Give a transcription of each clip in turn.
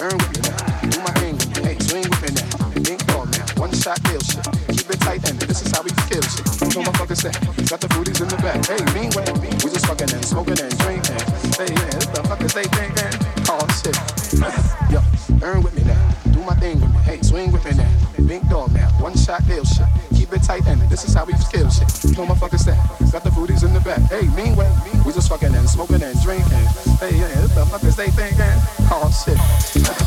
earn with me now. Do my thing. Hey, swing with me now. Think on now. One shot deal. Keep it tight and this is how we feel shit. No motherfuckers that. Got the booties in the back. Hey, meanwhile, we just fucking and smoking and drinking. Hey, yeah, what the fuck is they thinking? Oh shit. Yo, earn with me now. Do my thing with me. Hey, swing with me now. Big dog now. One shot deal. Keep it tight and this is how we feel shit. No motherfuckers that. Got the booties in the back. Hey, meanwhile, we just fucking and smoking and drinking. Hey, yeah, what the they thinking? Oh shit.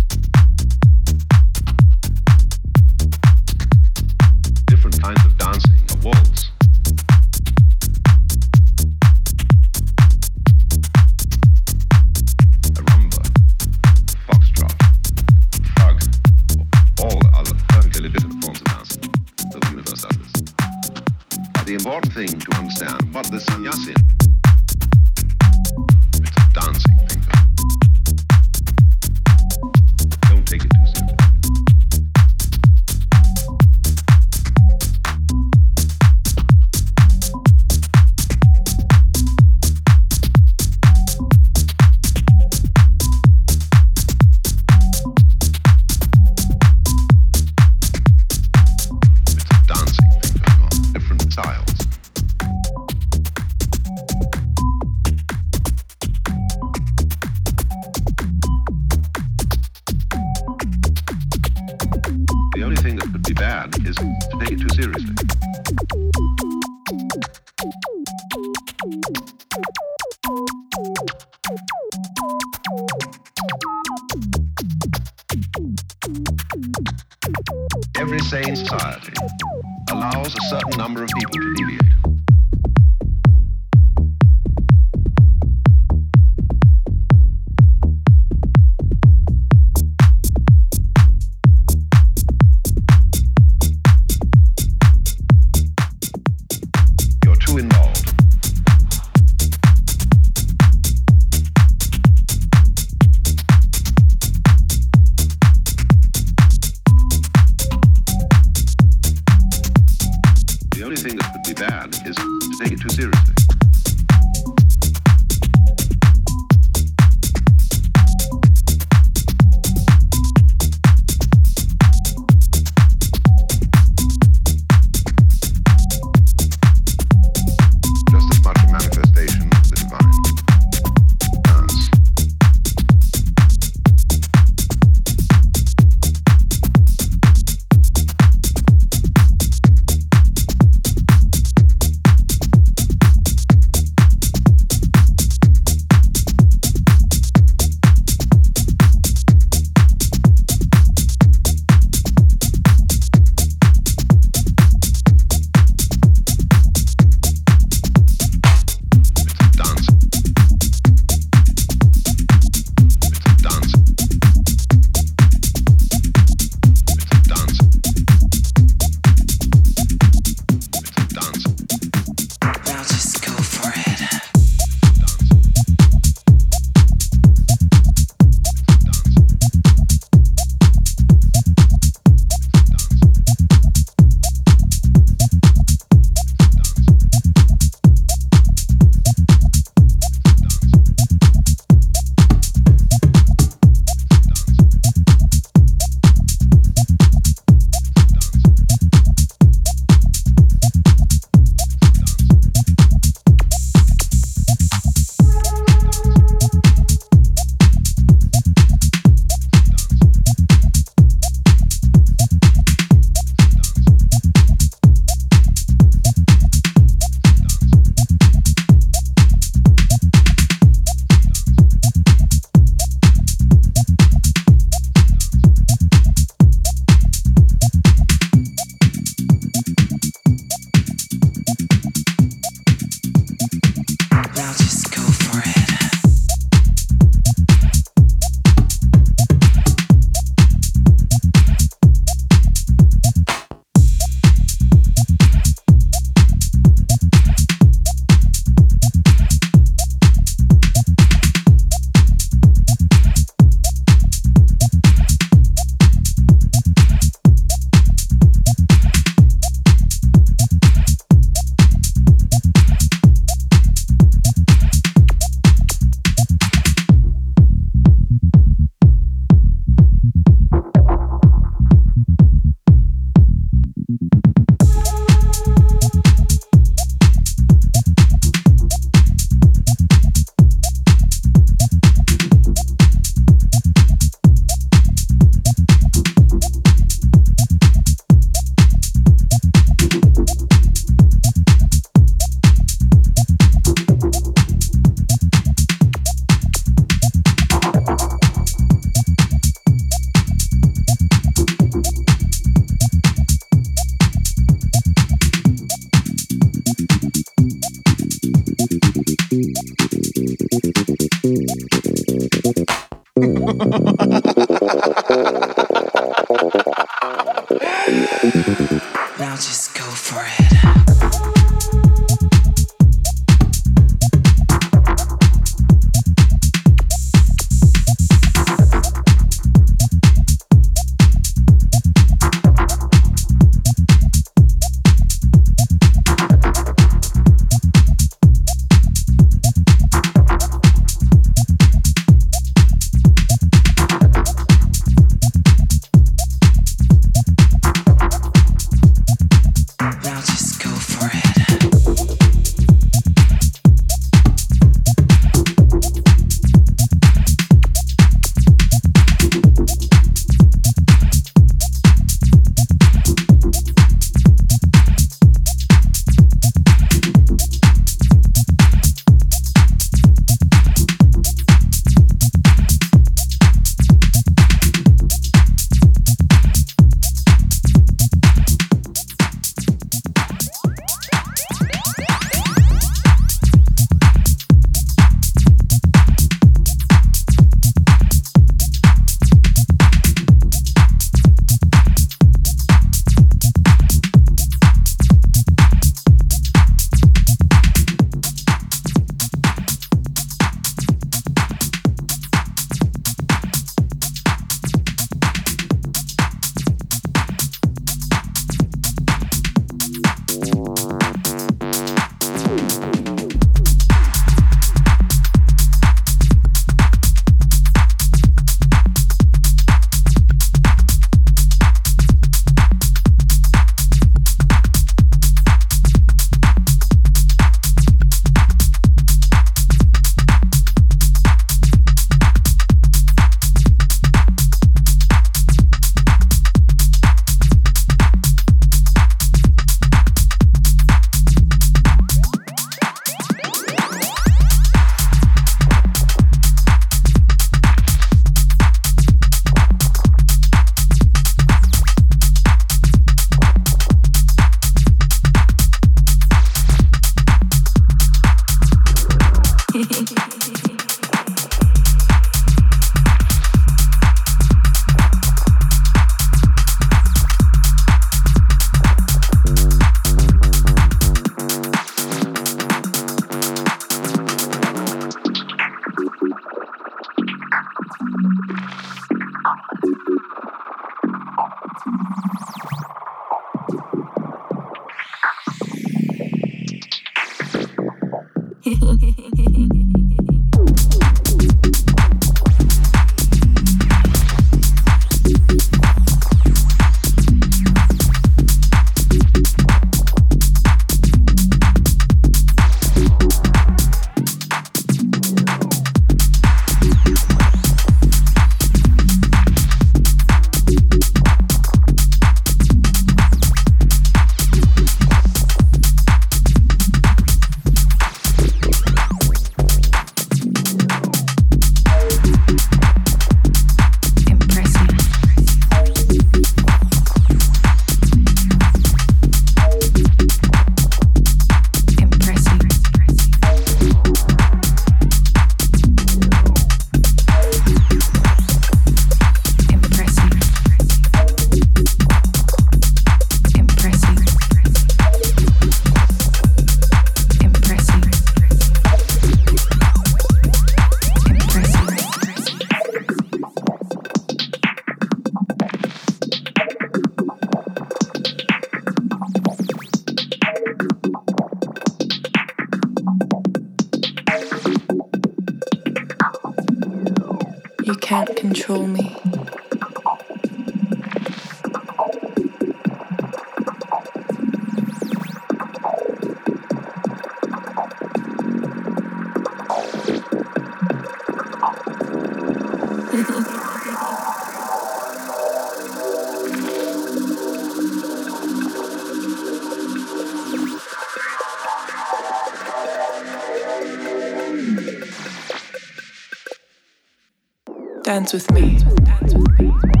Dance with me. Dance with me.